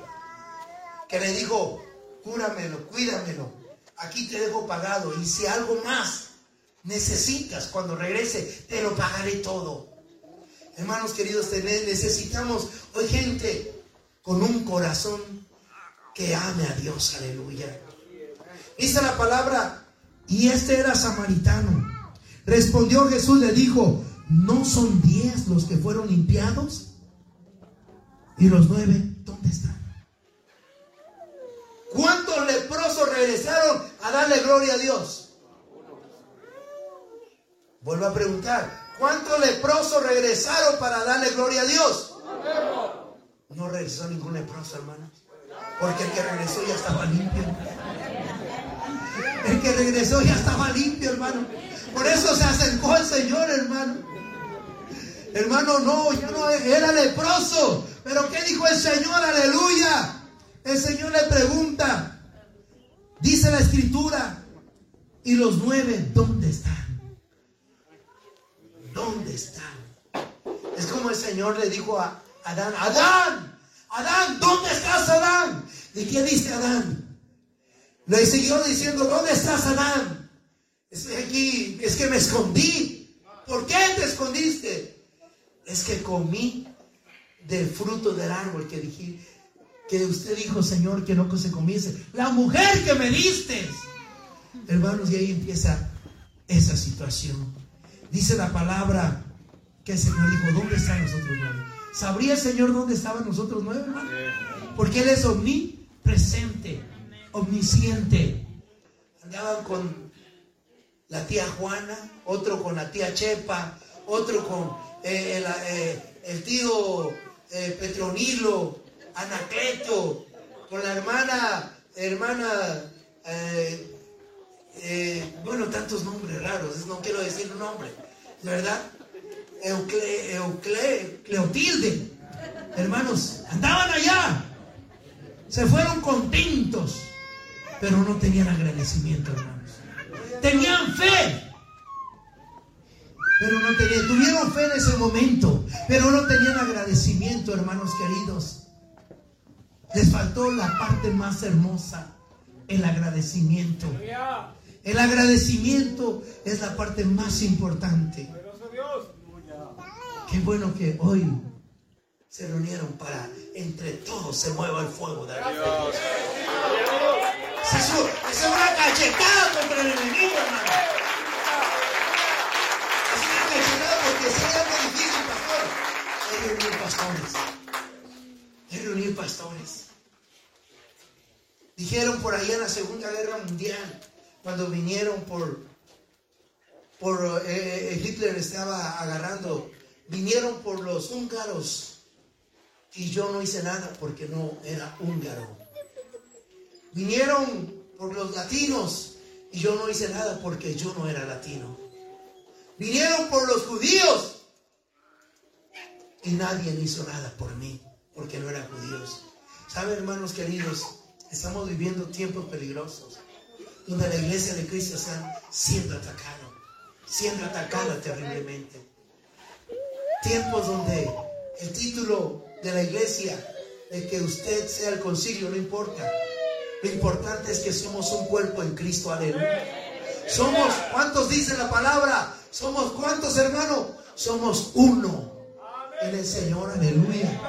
que le dijo, cúramelo, cuídamelo. Aquí te dejo pagado. Y si algo más necesitas cuando regrese, te lo pagaré todo. Hermanos queridos, necesitamos hoy gente con un corazón que ame a Dios. Aleluya. Dice la palabra, y este era samaritano. Respondió Jesús, le dijo, ¿no son diez los que fueron limpiados? ¿Y los nueve dónde están? ¿Cuántos leprosos regresaron a darle gloria a Dios? Vuelvo a preguntar, ¿cuántos leprosos regresaron para darle gloria a Dios? No regresó ningún leproso, hermano. Porque el que regresó ya estaba limpio. El que regresó ya estaba limpio, hermano. Por eso se acercó al Señor, hermano. Hermano, no, ya no era leproso. Pero ¿qué dijo el Señor? Aleluya. El Señor le pregunta, dice la escritura, y los nueve, ¿dónde están? ¿Dónde están? Es como el Señor le dijo a Adán, Adán, Adán, ¿dónde estás Adán? ¿Y qué dice Adán? Le siguió diciendo, ¿dónde estás Adán? Estoy aquí, es que me escondí. ¿Por qué te escondiste? Es que comí del fruto del árbol que dije, que usted dijo, Señor, que no se comience. La mujer que me diste. Hermanos, y ahí empieza esa situación. Dice la palabra que el Señor dijo, ¿dónde están nosotros nueve? ¿Sabría el Señor dónde estaban nosotros nueve, hermano? Porque Él es omnipresente, omnisciente. Andaban con la tía Juana, otro con la tía Chepa, otro con eh, el, eh, el, tío eh, Petronilo, Anacleto, con la hermana, hermana, eh, eh, bueno, tantos nombres raros, no quiero decir un nombre, ¿verdad? Eucle, Eucle, Cleotilde, hermanos, andaban allá, se fueron contentos, pero no tenían agradecimiento, hermanos. Tenían fe, pero no tenían, tuvieron fe en ese momento, pero no tenían agradecimiento, hermanos queridos. Les faltó la parte más hermosa, el agradecimiento. El agradecimiento es la parte más importante. Qué bueno que hoy se reunieron para entre todos se mueva el fuego de Dios. Es una cachetada contra el enemigo, hermano. Es una cachetada porque hay algo difícil, pastor, es reunir pastores. Es reunir pastores. Dijeron por ahí en la Segunda Guerra Mundial, cuando vinieron por, por eh, eh, Hitler estaba agarrando, vinieron por los húngaros y yo no hice nada porque no era húngaro. Vinieron por los latinos y yo no hice nada porque yo no era latino. Vinieron por los judíos y nadie hizo nada por mí porque no eran judíos. ¿Saben, hermanos queridos? Estamos viviendo tiempos peligrosos donde la iglesia de Cristo está siendo atacada, siendo atacada terriblemente. Tiempos donde el título de la iglesia, de que usted sea el concilio, no importa. Lo importante es que somos un cuerpo en Cristo, aleluya. Somos, ¿cuántos dicen la palabra? Somos, ¿cuántos hermanos? Somos uno en el Señor, aleluya.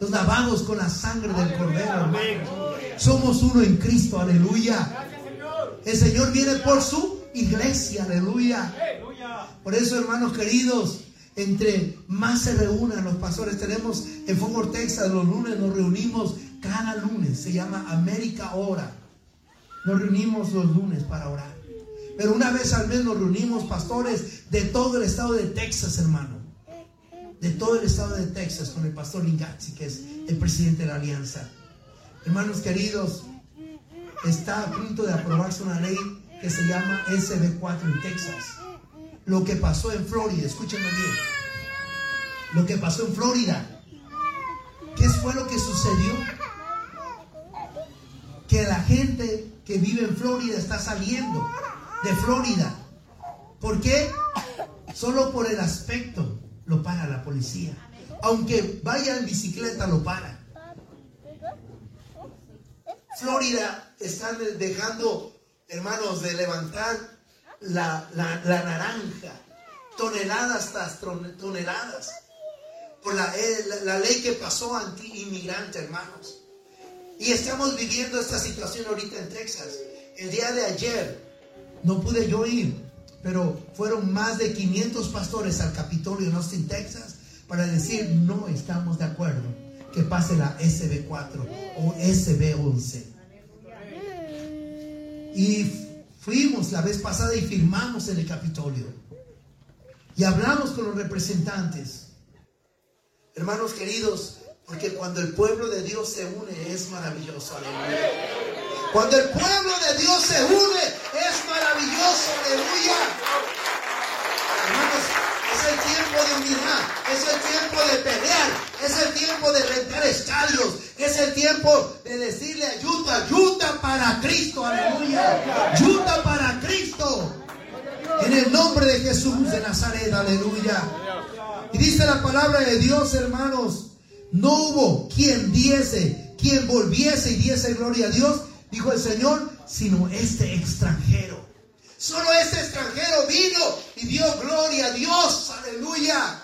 Nos lavamos con la sangre del Cordero, hermano. Somos uno en Cristo, aleluya. El Señor viene por su iglesia, aleluya. Por eso, hermanos queridos, entre más se reúnan los pastores, tenemos en Fort Texas los lunes, nos reunimos cada lunes, se llama América Hora. Nos reunimos los lunes para orar. Pero una vez al mes nos reunimos pastores de todo el estado de Texas, hermano. De todo el estado de Texas con el pastor Lingazzi, que es el presidente de la alianza. Hermanos queridos, está a punto de aprobarse una ley que se llama SB4 en Texas. Lo que pasó en Florida, escúchenme bien. Lo que pasó en Florida. ¿Qué fue lo que sucedió? Que la gente que vive en Florida está saliendo de Florida. ¿Por qué? Solo por el aspecto lo para la policía. Aunque vaya en bicicleta, lo para. Florida están dejando, hermanos, de levantar la, naranja, toneladas tras toneladas, por eh, la, la ley que pasó anti-inmigrante, hermanos. Y estamos viviendo esta situación ahorita en Texas. El día de ayer no pude yo ir, pero fueron más de 500 pastores al Capitolio en Austin, Texas, para decir no estamos de acuerdo que pase la SB4 o SB11. Y fuimos la vez pasada y firmamos en el Capitolio. Y hablamos con los representantes. Hermanos queridos, porque cuando el pueblo de Dios se une es maravilloso. Aleluya. Cuando el pueblo de Dios se une es maravilloso. Aleluya. Hermanos, es el tiempo de unidad, es el tiempo de pelear, es el tiempo de rentar estadios, es el tiempo de decirle ayuda, ayuda para Cristo, aleluya, ayuda para Cristo. En el nombre de Jesús de Nazaret, aleluya. Y dice la palabra de Dios, hermanos, no hubo quien diese, quien volviese y diese gloria a Dios, dijo el Señor, sino este extranjero. Solo este extranjero vino y dio gloria a Dios. Aleluya.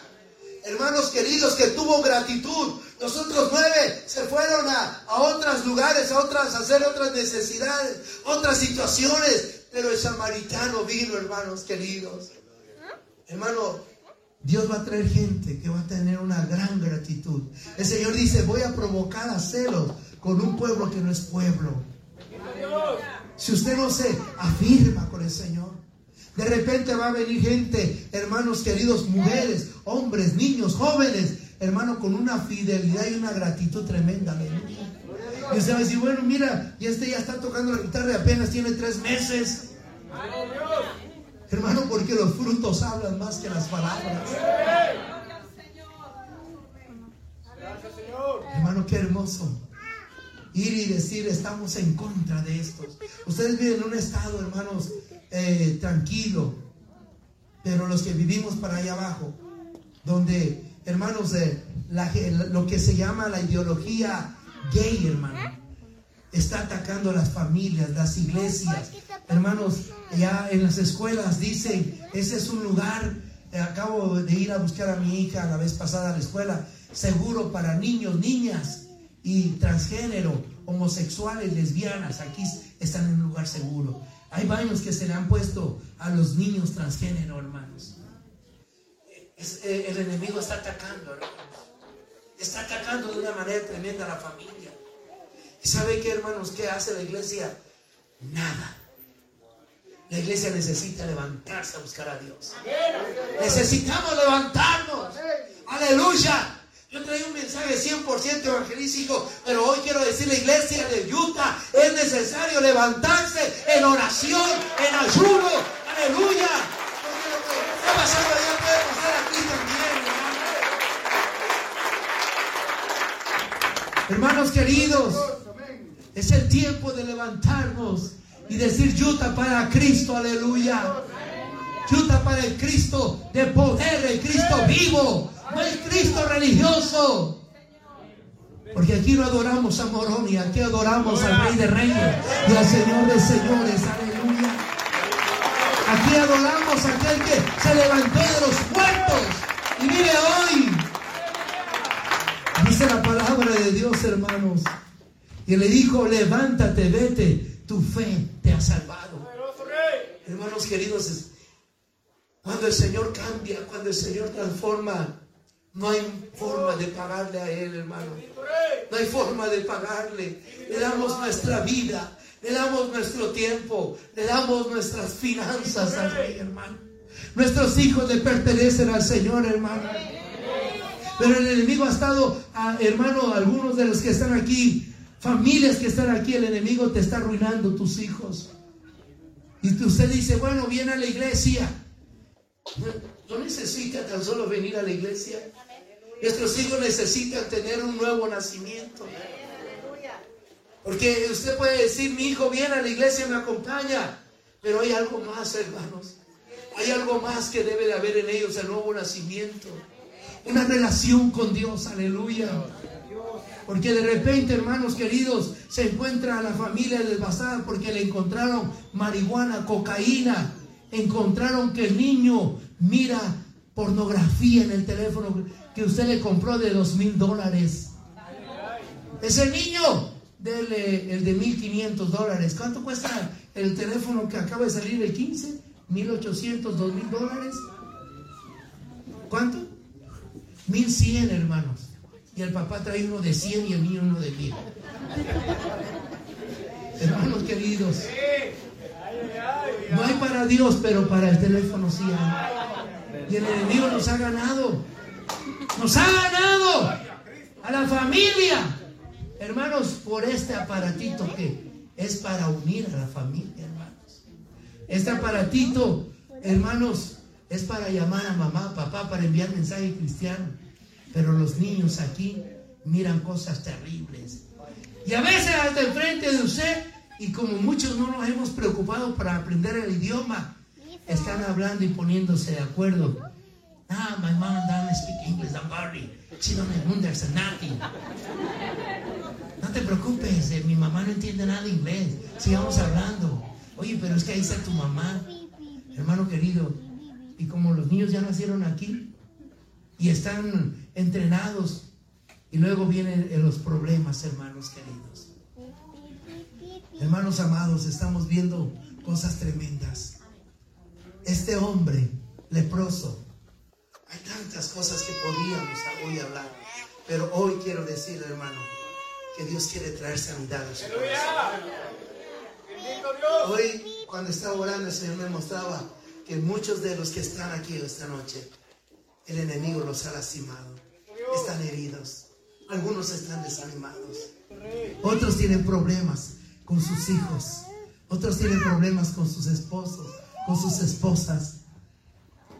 Hermanos queridos, que tuvo gratitud. Los otros nueve se fueron a, otros lugares, a otras, a hacer otras necesidades, otras situaciones. Pero el samaritano vino, hermanos queridos. Hermano, Dios va a traer gente que va a tener una gran gratitud. El Señor dice, voy a provocar a celos con un pueblo que no es pueblo. Si usted no se afirma con el Señor, de repente va a venir gente, hermanos queridos, mujeres, hombres, niños, jóvenes, hermano, con una fidelidad y una gratitud tremenda. Y usted va a decir, bueno, mira, y este ya está tocando la guitarra y apenas tiene tres meses. Hermano, porque los frutos hablan más que las palabras. Hermano, qué hermoso ir y decir, estamos en contra de estos. Ustedes viven en un estado, hermanos, eh, tranquilo, pero los que vivimos para allá abajo, donde, hermanos, eh, lo que se llama la ideología gay, hermano, está atacando a las familias, las iglesias. Hermanos, ya en las escuelas dicen, ese es un lugar, eh, acabo de ir a buscar a mi hija la vez pasada a la escuela, seguro para niños, niñas y transgénero, homosexuales, lesbianas, aquí están en un lugar seguro. Hay baños que se le han puesto a los niños transgénero, hermanos. Eh, el enemigo está atacando, hermanos. Está atacando de una manera tremenda a la familia. ¿Y sabe qué, hermanos? ¿Qué hace la iglesia? Nada. La iglesia necesita levantarse a buscar a Dios. Necesitamos levantarnos. Aleluya. Yo traigo un mensaje 100% evangelístico, pero hoy quiero decir la iglesia de Utah es necesario levantarse en oración, en ayuno. Aleluya. Porque lo que está puede pasar aquí también. Hermanos queridos, es el tiempo de levantarnos y decir Utah para Cristo, aleluya. Utah para el Cristo de poder, el Cristo vivo no es Cristo religioso. Porque aquí no adoramos a Moroni, aquí adoramos al Rey de Reyes y al Señor de Señores. Aleluya. Aquí adoramos a aquel que se levantó de los muertos y vive hoy. Dice la palabra de Dios, hermanos. Y le dijo, levántate, vete, tu fe te ha salvado. Hermanos queridos, cuando el Señor cambia, cuando el Señor transforma no hay forma de pagarle a Él, hermano. No hay forma de pagarle. Le damos nuestra vida, le damos nuestro tiempo, le damos nuestras finanzas al Rey, hermano. Nuestros hijos le pertenecen al Señor, hermano. Pero el enemigo ha estado, ah, hermano, algunos de los que están aquí, familias que están aquí, el enemigo te está arruinando tus hijos. Y usted dice, bueno, viene a la iglesia. No necesita tan solo venir a la iglesia. Nuestros hijos necesitan tener un nuevo nacimiento. Porque usted puede decir, mi hijo viene a la iglesia y me acompaña. Pero hay algo más, hermanos. Hay algo más que debe de haber en ellos, el nuevo nacimiento. Una relación con Dios, aleluya. Porque de repente, hermanos queridos, se encuentra a la familia desbastada porque le encontraron marihuana, cocaína. Encontraron que el niño mira pornografía en el teléfono que usted le compró de dos mil dólares. Ese niño, dele el de mil quinientos dólares. ¿Cuánto cuesta el teléfono que acaba de salir el 15? ¿Mil ochocientos, dos mil dólares? ¿Cuánto? Mil cien, hermanos. Y el papá trae uno de cien y el niño uno de mil. Hermanos queridos, no hay para Dios, pero para el teléfono sí hay. Y el enemigo nos ha ganado. Nos ha ganado a la familia. Hermanos, por este aparatito que es para unir a la familia, hermanos. Este aparatito, hermanos, es para llamar a mamá, papá, para enviar mensaje cristiano. Pero los niños aquí miran cosas terribles. Y a veces hasta enfrente de usted, y como muchos no nos hemos preocupado para aprender el idioma, están hablando y poniéndose de acuerdo Ah, my mom doesn't speak English, don't worry. She don't understand nothing. No te preocupes, eh, mi mamá no entiende nada de inglés. Sigamos hablando. Oye, pero es que ahí está tu mamá, hermano querido. Y como los niños ya nacieron aquí y están entrenados, y luego vienen los problemas, hermanos queridos. Hermanos amados, estamos viendo cosas tremendas. Este hombre leproso hay tantas cosas que podríamos hoy hablar, pero hoy quiero decir, hermano, que Dios quiere traer sanidad a su corazón. Hoy, cuando estaba orando, el Señor me mostraba que muchos de los que están aquí esta noche, el enemigo los ha lastimado, están heridos, algunos están desanimados, otros tienen problemas con sus hijos, otros tienen problemas con sus esposos, con sus esposas.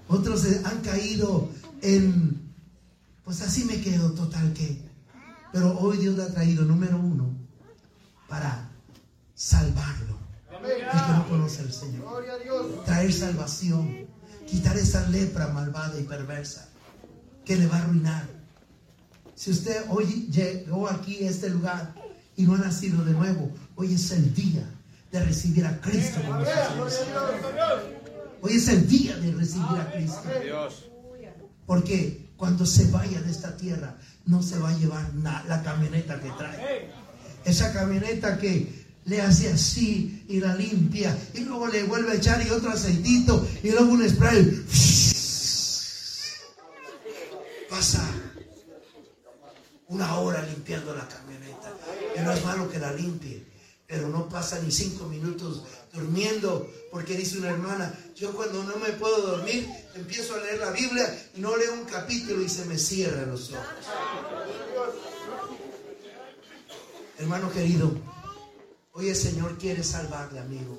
Otros han caído en, pues así me quedo total que. Pero hoy Dios le ha traído, número uno, para salvarlo. El que no conoce al Señor. Traer salvación. Quitar esa lepra malvada y perversa que le va a arruinar. Si usted hoy llegó aquí a este lugar y no ha nacido de nuevo, hoy es el día de recibir a Cristo como Hoy es el día de recibir a Cristo. Porque cuando se vaya de esta tierra, no se va a llevar la camioneta que trae. Esa camioneta que le hace así y la limpia y luego le vuelve a echar y otro aceitito y luego un spray. Pasa una hora limpiando la camioneta. Y no es malo que la limpie, pero no pasa ni cinco minutos durmiendo, porque dice una hermana, yo cuando no me puedo dormir, empiezo a leer la Biblia y no leo un capítulo y se me cierran los ojos. Hermano querido, hoy el Señor quiere salvarle, amigo.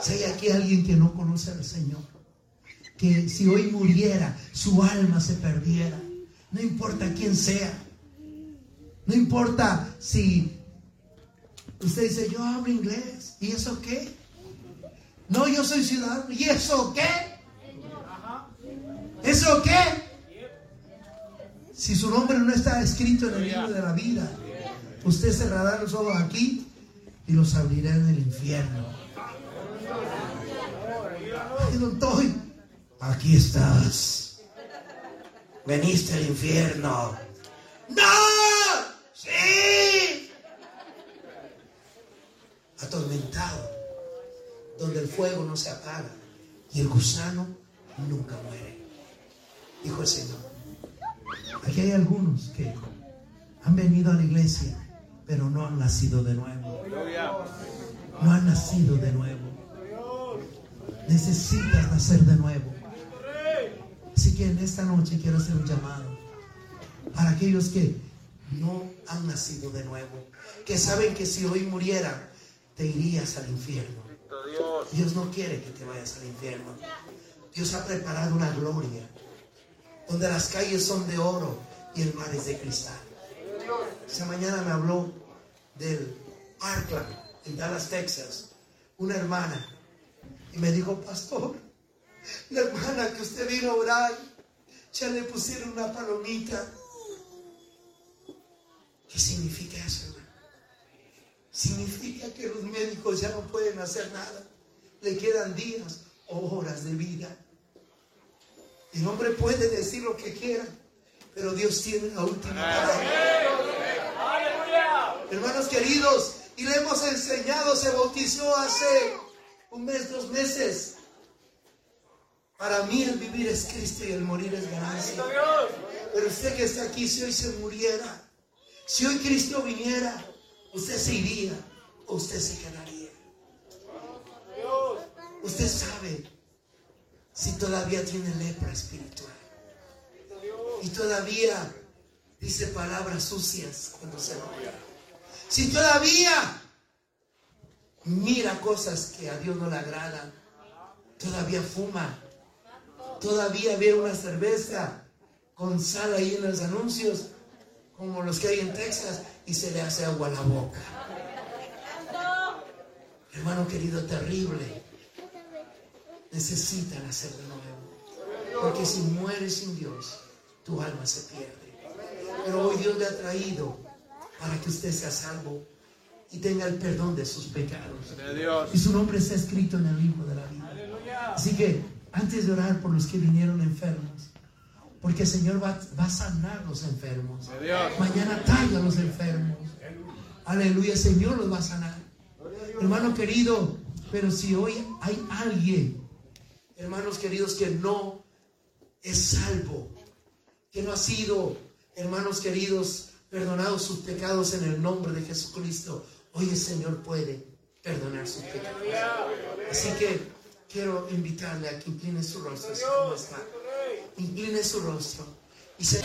Si hay aquí alguien que no conoce al Señor, que si hoy muriera, su alma se perdiera, no importa quién sea, no importa si usted dice, yo hablo inglés, ¿y eso qué? No, yo soy ciudadano, ¿y eso qué? ¿Eso qué? Si su nombre no está escrito en el libro de la vida, usted cerrará los ojos aquí y los abrirá en el infierno. Aquí no estoy. Aquí estás. Veniste al infierno. ¡No! ¡Sí! Donde el fuego no se apaga y el gusano nunca muere. Dijo el Señor. Aquí hay algunos que han venido a la iglesia, pero no han nacido de nuevo. No han nacido de nuevo. Necesitas nacer de nuevo. Así que en esta noche quiero hacer un llamado para aquellos que no han nacido de nuevo, que saben que si hoy muriera, te irías al infierno. Dios no quiere que te vayas al infierno. Dios ha preparado una gloria donde las calles son de oro y el mar es de cristal. Esa mañana me habló del Parkland, en Dallas, Texas, una hermana, y me dijo, pastor, la hermana que usted vino a orar, ya le pusieron una palomita ¿Qué significa eso, hermano? Significa que los médicos ya no pueden hacer nada. Le quedan días o horas de vida. El hombre puede decir lo que quiera, pero Dios tiene la última palabra. Hermanos queridos, y le hemos enseñado, se bautizó hace un mes, dos meses. Para mí el vivir es Cristo y el morir es ganancia. Pero usted que está aquí, si hoy se muriera, si hoy Cristo viniera, usted se iría o usted se quedaría. Usted sabe si todavía tiene lepra espiritual. Y todavía dice palabras sucias cuando se enoja. Si todavía mira cosas que a Dios no le agradan. Todavía fuma. Todavía ve una cerveza con sal ahí en los anuncios como los que hay en Texas, y se le hace agua a la boca. Hermano querido, terrible. Necesitan hacer de nuevo. Porque si mueres sin Dios, tu alma se pierde. Pero hoy Dios le ha traído para que usted sea salvo y tenga el perdón de sus pecados. Y su nombre está escrito en el libro de la vida. Así que antes de orar por los que vinieron enfermos, porque el Señor va, a sanar los enfermos. Mañana a los enfermos. Aleluya, el Señor los va a sanar. Hermano querido, pero si hoy hay alguien, hermanos queridos, que no es salvo, que no ha sido, hermanos queridos, perdonados sus pecados en el nombre de Jesucristo, hoy el Señor puede perdonar sus pecados. Así que quiero invitarle a que incline su rostro, así como está incline su rostro y se...